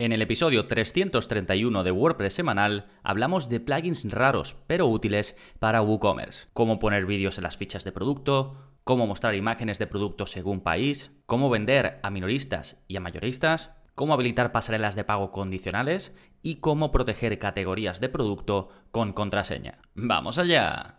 En el episodio 331 de WordPress semanal hablamos de plugins raros pero útiles para WooCommerce, cómo poner vídeos en las fichas de producto, cómo mostrar imágenes de producto según país, cómo vender a minoristas y a mayoristas, cómo habilitar pasarelas de pago condicionales y cómo proteger categorías de producto con contraseña. ¡Vamos allá!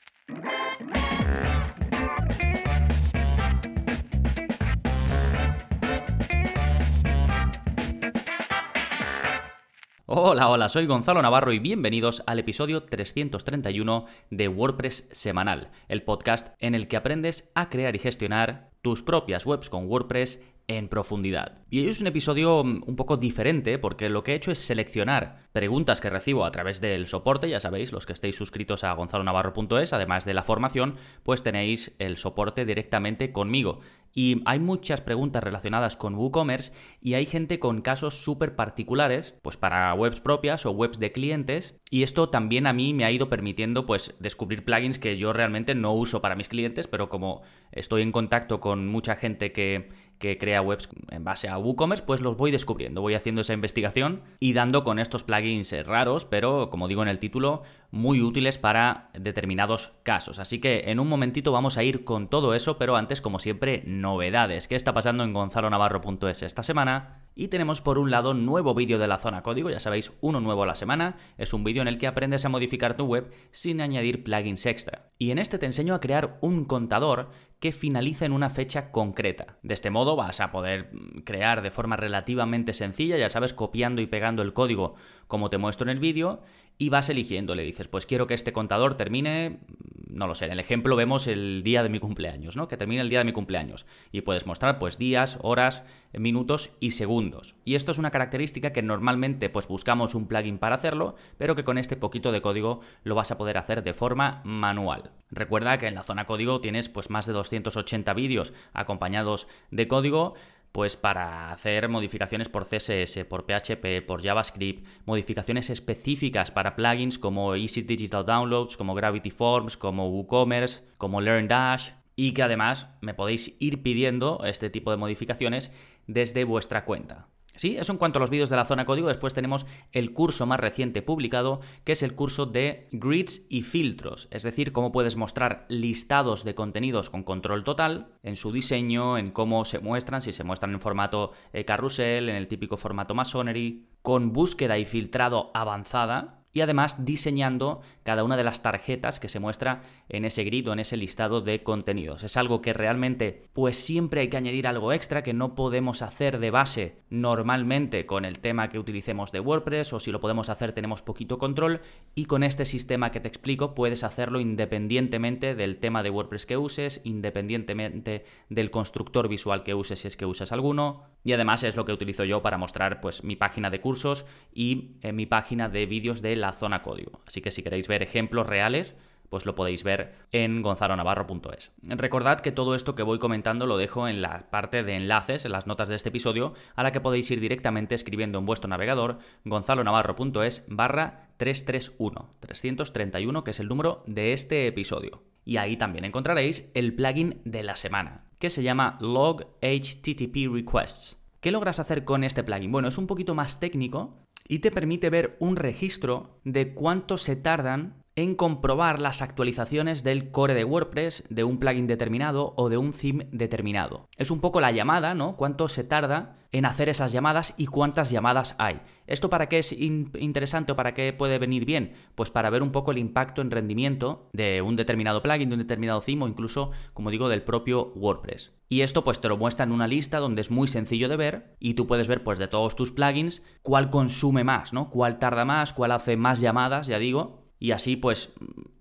Hola, hola, soy Gonzalo Navarro y bienvenidos al episodio 331 de WordPress Semanal, el podcast en el que aprendes a crear y gestionar tus propias webs con WordPress en profundidad. Y es un episodio mm, un poco diferente porque lo que he hecho es seleccionar preguntas que recibo a través del soporte, ya sabéis, los que estéis suscritos a gonzalonavarro.es, además de la formación, pues tenéis el soporte directamente conmigo. Y hay muchas preguntas relacionadas con WooCommerce y hay gente con casos súper particulares, pues para webs propias o webs de clientes. Y esto también a mí me ha ido permitiendo pues descubrir plugins que yo realmente no uso para mis clientes, pero como estoy en contacto con mucha gente que, que crea webs en base a WooCommerce, pues los voy descubriendo. Voy haciendo esa investigación y dando con estos plugins raros, pero como digo en el título, muy útiles para determinados casos. Así que en un momentito vamos a ir con todo eso, pero antes, como siempre, novedades. ¿Qué está pasando en gonzalonavarro.es esta semana? Y tenemos por un lado nuevo vídeo de la zona código, ya sabéis, uno nuevo a la semana. Es un vídeo en el que aprendes a modificar tu web sin añadir plugins extra. Y en este te enseño a crear un contador que finalice en una fecha concreta. De este modo vas a poder mm, crear de forma relativamente sencilla, ya sabes, copiando y pegando el código como te muestro en el vídeo y vas eligiendo, le dices, pues quiero que este contador termine, no lo sé, en el ejemplo vemos el día de mi cumpleaños, ¿no? Que termine el día de mi cumpleaños. Y puedes mostrar pues días, horas, minutos y segundos. Y esto es una característica que normalmente pues buscamos un plugin para hacerlo, pero que con este poquito de código lo vas a poder hacer de forma manual. Recuerda que en la zona código tienes pues más de 280 vídeos acompañados de código pues para hacer modificaciones por CSS, por PHP, por JavaScript, modificaciones específicas para plugins como Easy Digital Downloads, como Gravity Forms, como WooCommerce, como LearnDash, y que además me podéis ir pidiendo este tipo de modificaciones desde vuestra cuenta. Sí, eso en cuanto a los vídeos de la zona código. Después tenemos el curso más reciente publicado, que es el curso de grids y filtros, es decir, cómo puedes mostrar listados de contenidos con control total en su diseño, en cómo se muestran, si se muestran en formato eh, carrusel, en el típico formato Masonry, con búsqueda y filtrado avanzada, y además diseñando cada una de las tarjetas que se muestra en ese grid o en ese listado de contenidos. Es algo que realmente pues siempre hay que añadir algo extra que no podemos hacer de base normalmente con el tema que utilicemos de WordPress o si lo podemos hacer tenemos poquito control y con este sistema que te explico puedes hacerlo independientemente del tema de WordPress que uses, independientemente del constructor visual que uses si es que usas alguno y además es lo que utilizo yo para mostrar pues mi página de cursos y eh, mi página de vídeos de la zona código. Así que si queréis ver ejemplos reales, pues lo podéis ver en gonzalonavarro.es. Recordad que todo esto que voy comentando lo dejo en la parte de enlaces, en las notas de este episodio, a la que podéis ir directamente escribiendo en vuestro navegador gonzalonavarro.es barra 331, 331, que es el número de este episodio. Y ahí también encontraréis el plugin de la semana, que se llama Log HTTP Requests. ¿Qué logras hacer con este plugin? Bueno, es un poquito más técnico y te permite ver un registro de cuánto se tardan en comprobar las actualizaciones del core de WordPress, de un plugin determinado o de un theme determinado. Es un poco la llamada, ¿no? Cuánto se tarda en hacer esas llamadas y cuántas llamadas hay. ¿Esto para qué es interesante o para qué puede venir bien? Pues para ver un poco el impacto en rendimiento de un determinado plugin, de un determinado theme o incluso, como digo, del propio WordPress. Y esto pues te lo muestra en una lista donde es muy sencillo de ver y tú puedes ver pues de todos tus plugins cuál consume más, ¿no? Cuál tarda más, cuál hace más llamadas, ya digo, y así pues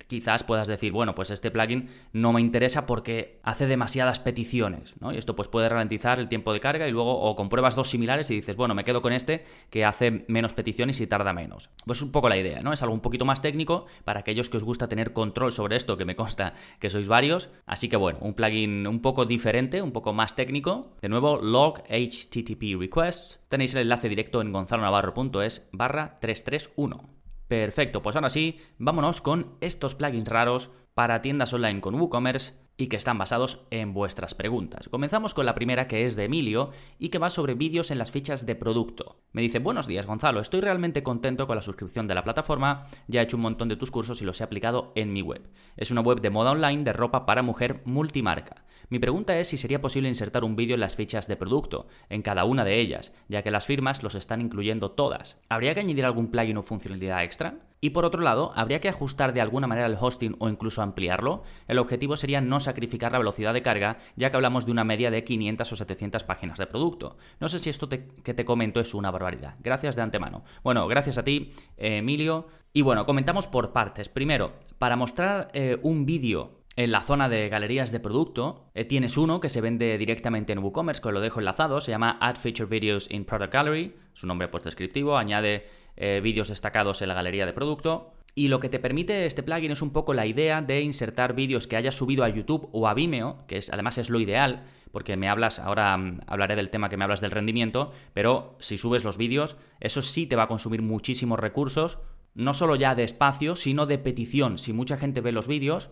quizás puedas decir, bueno, pues este plugin no me interesa porque hace demasiadas peticiones, ¿no? Y esto pues puede ralentizar el tiempo de carga y luego o compruebas dos similares y dices, bueno, me quedo con este que hace menos peticiones y tarda menos. Pues es un poco la idea, ¿no? Es algo un poquito más técnico para aquellos que os gusta tener control sobre esto, que me consta que sois varios. Así que bueno, un plugin un poco diferente, un poco más técnico. De nuevo, log HTTP requests. Tenéis el enlace directo en gonzalonavarro.es barra 331. Perfecto, pues ahora sí, vámonos con estos plugins raros para tiendas online con WooCommerce y que están basados en vuestras preguntas. Comenzamos con la primera que es de Emilio y que va sobre vídeos en las fichas de producto. Me dice, buenos días Gonzalo, estoy realmente contento con la suscripción de la plataforma, ya he hecho un montón de tus cursos y los he aplicado en mi web. Es una web de moda online de ropa para mujer multimarca. Mi pregunta es si sería posible insertar un vídeo en las fichas de producto, en cada una de ellas, ya que las firmas los están incluyendo todas. ¿Habría que añadir algún plugin o funcionalidad extra? Y por otro lado, ¿habría que ajustar de alguna manera el hosting o incluso ampliarlo? El objetivo sería no sacrificar la velocidad de carga, ya que hablamos de una media de 500 o 700 páginas de producto. No sé si esto que te comento es una barbaridad. Gracias de antemano. Bueno, gracias a ti, Emilio. Y bueno, comentamos por partes. Primero, para mostrar eh, un vídeo en la zona de galerías de producto, eh, tienes uno que se vende directamente en WooCommerce, que lo dejo enlazado, se llama Add Feature Videos in Product Gallery, su nombre pues descriptivo, añade eh, vídeos destacados en la galería de producto. Y lo que te permite este plugin es un poco la idea de insertar vídeos que hayas subido a YouTube o a Vimeo, que es, además es lo ideal, porque me hablas, ahora mm, hablaré del tema que me hablas del rendimiento, pero si subes los vídeos, eso sí te va a consumir muchísimos recursos, no solo ya de espacio, sino de petición. Si mucha gente ve los vídeos,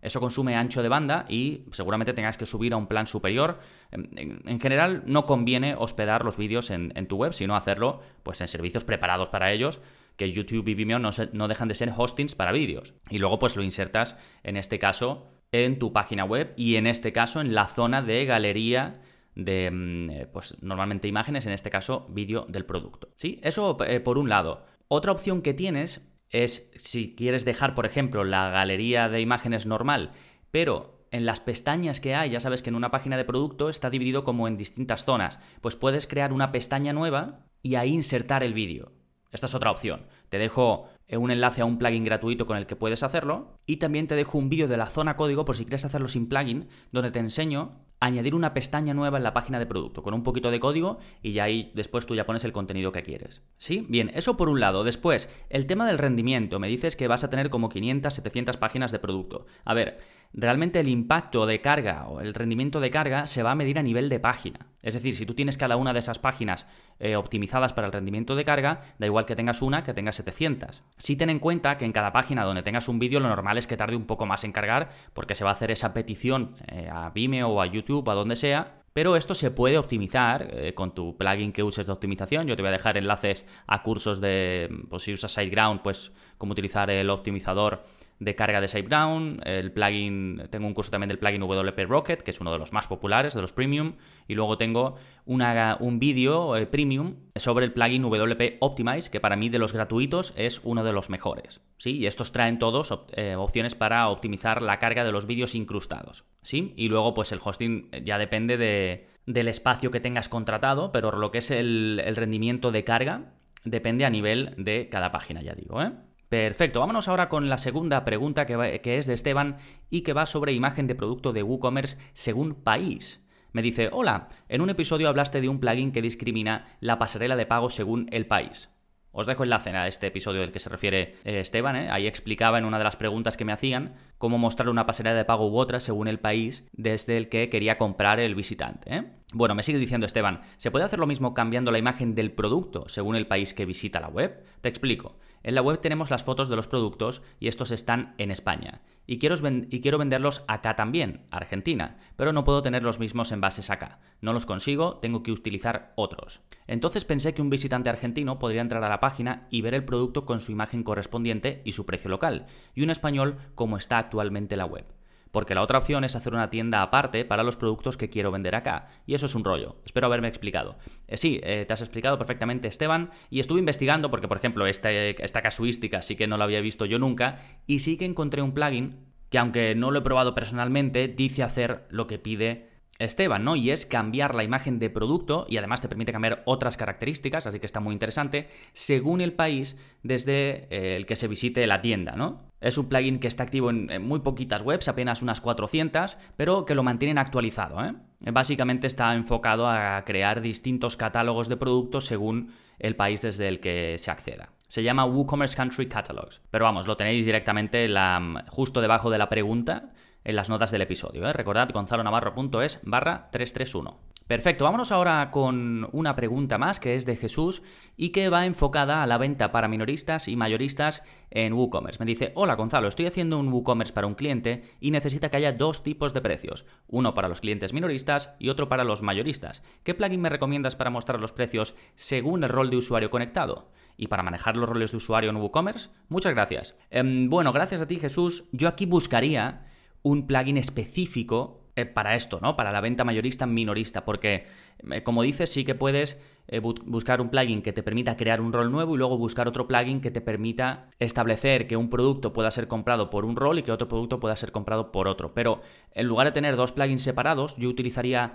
eso consume ancho de banda y seguramente tengas que subir a un plan superior. En, general, no conviene hospedar los vídeos en, tu web, sino hacerlo pues, en servicios preparados para ellos, que YouTube y Vimeo no, no dejan de ser hostings para vídeos. Y luego pues lo insertas, en este caso, en tu página web y en este caso en la zona de galería de, mm, eh, pues normalmente imágenes, en este caso vídeo del producto. ¿Sí? Eso eh, por un lado. Otra opción que tienes es si quieres dejar, por ejemplo, la galería de imágenes normal, pero en las pestañas que hay, ya sabes que en una página de producto está dividido como en distintas zonas, pues puedes crear una pestaña nueva y ahí insertar el vídeo. Esta es otra opción. Te dejo eh, un enlace a un plugin gratuito con el que puedes hacerlo y también te dejo un vídeo de la zona código por si quieres hacerlo sin plugin, donde te enseño añadir una pestaña nueva en la página de producto con un poquito de código y ya ahí después tú ya pones el contenido que quieres. ¿Sí? Bien, eso por un lado. Después, el tema del rendimiento. Me dices que vas a tener como 500, 700 páginas de producto. A ver, realmente el impacto de carga o el rendimiento de carga se va a medir a nivel de página. Es decir, si tú tienes cada una de esas páginas eh, optimizadas para el rendimiento de carga, da igual que tengas una que tengas 700. Sí ten en cuenta que en cada página donde tengas un vídeo lo normal es que tarde un poco más en cargar porque se va a hacer esa petición eh, a Vimeo o a YouTube, a donde sea, pero esto se puede optimizar eh, con tu plugin que uses de optimización. Yo te voy a dejar enlaces a cursos de, pues si usas SiteGround, pues cómo utilizar el optimizador de carga de SaveDown, el plugin, tengo un curso también del plugin WP Rocket, que es uno de los más populares, de los premium, y luego tengo una, un vídeo eh, premium sobre el plugin WP Optimize, que para mí de los gratuitos es uno de los mejores. ¿sí? Y estos traen todos eh, opciones para optimizar la carga de los vídeos incrustados. ¿sí? Y luego pues el hosting ya depende de, del espacio que tengas contratado, pero lo que es el, rendimiento de carga depende a nivel de cada página, ya digo, ¿eh? Perfecto, vámonos ahora con la segunda pregunta que, es de Esteban y que va sobre imagen de producto de WooCommerce según país. Me dice, hola, en un episodio hablaste de un plugin que discrimina la pasarela de pago según el país. Os dejo enlace a este episodio del que se refiere eh, Esteban. ¿eh? Ahí explicaba en una de las preguntas que me hacían cómo mostrar una pasarela de pago u otra según el país desde el que quería comprar el visitante. ¿eh? Bueno, me sigue diciendo Esteban, ¿se puede hacer lo mismo cambiando la imagen del producto según el país que visita la web? Te explico. En la web tenemos las fotos de los productos y estos están en España. Y quiero, y quiero, venderlos acá también, Argentina, pero no puedo tener los mismos envases acá. No los consigo, tengo que utilizar otros. Entonces pensé que un visitante argentino podría entrar a la página y ver el producto con su imagen correspondiente y su precio local, y un español como está actualmente la web porque la otra opción es hacer una tienda aparte para los productos que quiero vender acá, y eso es un rollo. Espero haberme explicado. Eh, sí, eh, te has explicado perfectamente, Esteban, y estuve investigando porque, por ejemplo, este, esta casuística sí que no la había visto yo nunca, y sí que encontré un plugin que, aunque no lo he probado personalmente, dice hacer lo que pide Esteban, ¿no? Y es cambiar la imagen de producto y además te permite cambiar otras características, así que está muy interesante, según el país desde eh, el que se visite la tienda, ¿no? Es un plugin que está activo en, muy poquitas webs, apenas unas 400, pero que lo mantienen actualizado, ¿eh? Básicamente está enfocado a crear distintos catálogos de productos según el país desde el que se acceda. Se llama WooCommerce Country Catalogs, pero vamos, lo tenéis directamente justo debajo de la pregunta en las notas del episodio. ¿eh? Recordad gonzalonavarro.es barra 331. Perfecto, vámonos ahora con una pregunta más que es de Jesús y que va enfocada a la venta para minoristas y mayoristas en WooCommerce. Me dice, hola Gonzalo, estoy haciendo un WooCommerce para un cliente y necesita que haya dos tipos de precios, uno para los clientes minoristas y otro para los mayoristas. ¿Qué plugin me recomiendas para mostrar los precios según el rol de usuario conectado? Y para manejar los roles de usuario en WooCommerce, muchas gracias. Em, bueno, gracias a ti Jesús, yo aquí buscaría un plugin específico eh, para esto, ¿no? Para la venta mayorista minorista, porque eh, como dices, sí que puedes eh, buscar un plugin que te permita crear un rol nuevo y luego buscar otro plugin que te permita establecer que un producto pueda ser comprado por un rol y que otro producto pueda ser comprado por otro. Pero en lugar de tener dos plugins separados, yo utilizaría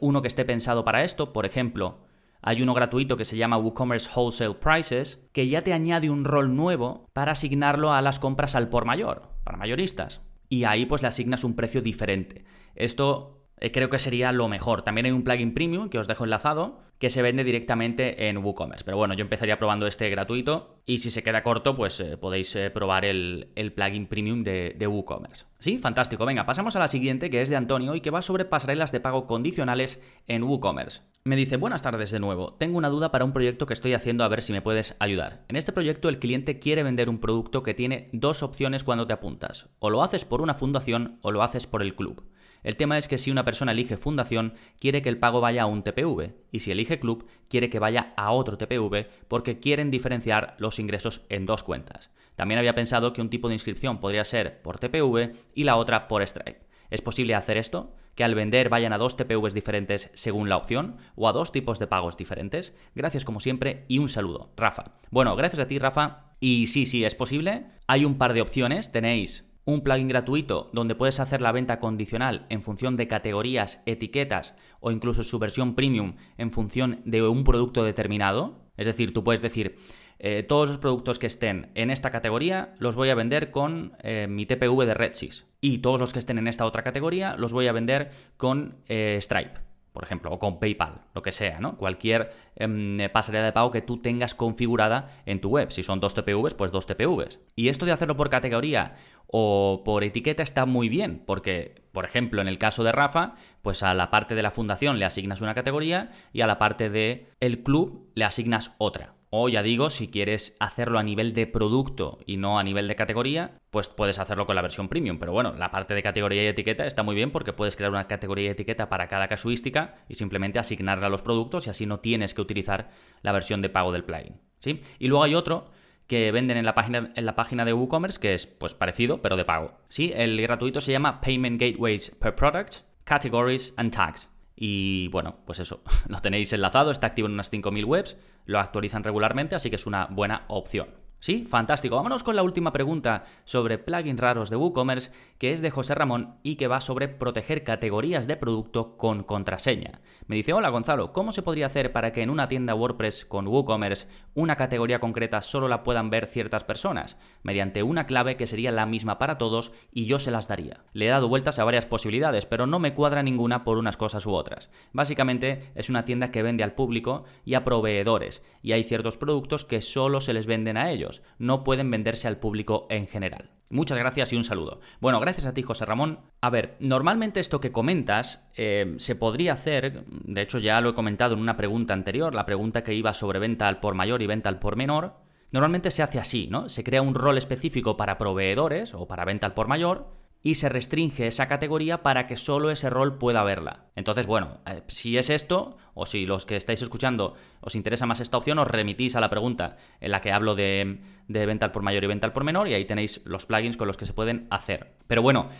uno que esté pensado para esto, por ejemplo, hay uno gratuito que se llama WooCommerce Wholesale Prices, que ya te añade un rol nuevo para asignarlo a las compras al por mayor, para mayoristas. Y ahí pues le asignas un precio diferente. Esto eh, creo que sería lo mejor. También hay un plugin premium que os dejo enlazado que se vende directamente en WooCommerce. Pero bueno, yo empezaría probando este gratuito y si se queda corto, pues eh, podéis eh, probar el, plugin premium de, de, WooCommerce. Sí, fantástico. Venga, pasamos a la siguiente que es de Antonio y que va sobre pasarelas de pago condicionales en WooCommerce. Me dice, buenas tardes de nuevo. Tengo una duda para un proyecto que estoy haciendo a ver si me puedes ayudar. En este proyecto el cliente quiere vender un producto que tiene dos opciones cuando te apuntas. O lo haces por una fundación o lo haces por el club. El tema es que si una persona elige fundación, quiere que el pago vaya a un TPV, y si elige club, quiere que vaya a otro TPV porque quieren diferenciar los ingresos en dos cuentas. También había pensado que un tipo de inscripción podría ser por TPV y la otra por Stripe. ¿Es posible hacer esto? ¿Que al vender vayan a dos TPVs diferentes según la opción o a dos tipos de pagos diferentes? Gracias como siempre y un saludo, Rafa. Bueno, gracias a ti, Rafa. Y sí, sí, es posible. Hay un par de opciones. Tenéis un plugin gratuito donde puedes hacer la venta condicional en función de categorías, etiquetas o incluso su versión premium en función de un producto determinado. Es decir, tú puedes decir, eh, todos los productos que estén en esta categoría los voy a vender con eh, mi TPV de RedSys. Y todos los que estén en esta otra categoría los voy a vender con eh, Stripe por ejemplo, o con PayPal, lo que sea, ¿no? Cualquier em, pasarela de pago que tú tengas configurada en tu web. Si son dos TPVs, pues dos TPVs. Y esto de hacerlo por categoría o por etiqueta está muy bien, porque, por ejemplo, en el caso de Rafa, pues a la parte de la fundación le asignas una categoría y a la parte del el club le asignas otra. O ya digo, si quieres hacerlo a nivel de producto y no a nivel de categoría, pues puedes hacerlo con la versión premium. Pero bueno, la parte de categoría y etiqueta está muy bien porque puedes crear una categoría y etiqueta para cada casuística y simplemente asignarla a los productos y así no tienes que utilizar la versión de pago del plugin. ¿sí? Y luego hay otro que venden en la página, de WooCommerce que es pues parecido pero de pago. ¿sí? El gratuito se llama Payment Gateways per Product, Categories and Tags. Y bueno, pues eso, lo tenéis enlazado, está activo en unas 5.000 webs, lo actualizan regularmente, así que es una buena opción. Sí, fantástico. Vámonos con la última pregunta sobre plugins raros de WooCommerce, que es de José Ramón y que va sobre proteger categorías de producto con contraseña. Me dice, hola Gonzalo, ¿cómo se podría hacer para que en una tienda WordPress con WooCommerce una categoría concreta solo la puedan ver ciertas personas? Mediante una clave que sería la misma para todos y yo se las daría. Le he dado vueltas a varias posibilidades, pero no me cuadra ninguna por unas cosas u otras. Básicamente es una tienda que vende al público y a proveedores, y hay ciertos productos que solo se les venden a ellos no pueden venderse al público en general. Muchas gracias y un saludo. Bueno, gracias a ti, José Ramón. A ver, normalmente esto que comentas eh, se podría hacer, de hecho ya lo he comentado en una pregunta anterior, la pregunta que iba sobre venta al por mayor y venta al por menor. Normalmente se hace así, ¿no? Se crea un rol específico para proveedores o para venta al por mayor y se restringe esa categoría para que solo ese rol pueda verla. Entonces, bueno, eh, si es esto, o si los que estáis escuchando os interesa más esta opción, os remitís a la pregunta en la que hablo de, de venta al por mayor y venta al por menor, y ahí tenéis los plugins con los que se pueden hacer. Pero bueno,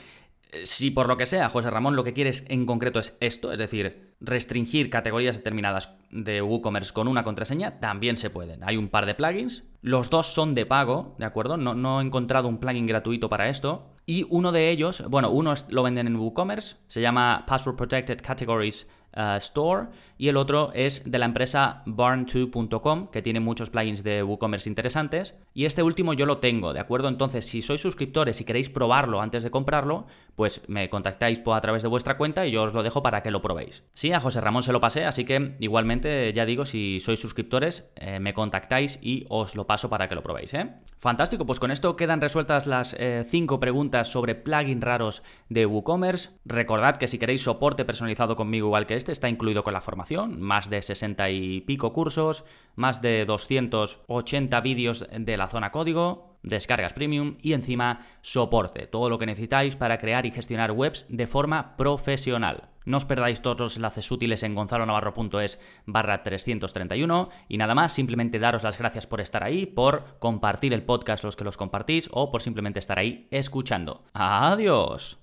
eh, si por lo que sea, José Ramón, lo que quieres en concreto es esto, es decir, restringir categorías determinadas de WooCommerce con una contraseña, también se pueden. Hay un par de plugins, los dos son de pago, ¿de acuerdo? No, he encontrado un plugin gratuito para esto. Y uno de ellos, bueno, uno lo venden en WooCommerce, se llama Password Protected Categories eh, Store y el otro es de la empresa barn2.com que tiene muchos plugins de WooCommerce interesantes y este último yo lo tengo, ¿de acuerdo? Entonces si sois suscriptores y queréis probarlo antes de comprarlo, pues me contactáis a través de vuestra cuenta y yo os lo dejo para que lo probéis. José Ramón se lo pasé, así que igualmente ya digo, si sois suscriptores, eh, me contactáis y os lo paso para que lo probéis, ¿eh? Fantástico, pues con esto quedan resueltas las 5 eh, preguntas sobre plugins raros de WooCommerce. Recordad que si queréis soporte personalizado conmigo igual que este, está incluido con la formación, más de 60 y pico cursos, más de 280 vídeos de la zona código, descargas premium y encima soporte, todo lo que necesitáis para crear y gestionar webs de forma profesional. No os perdáis todos los enlaces útiles en gonzalonavarro.es barra 331 y nada más, simplemente daros las gracias por estar ahí, por compartir el podcast los que los compartís o por simplemente estar ahí escuchando. Adiós.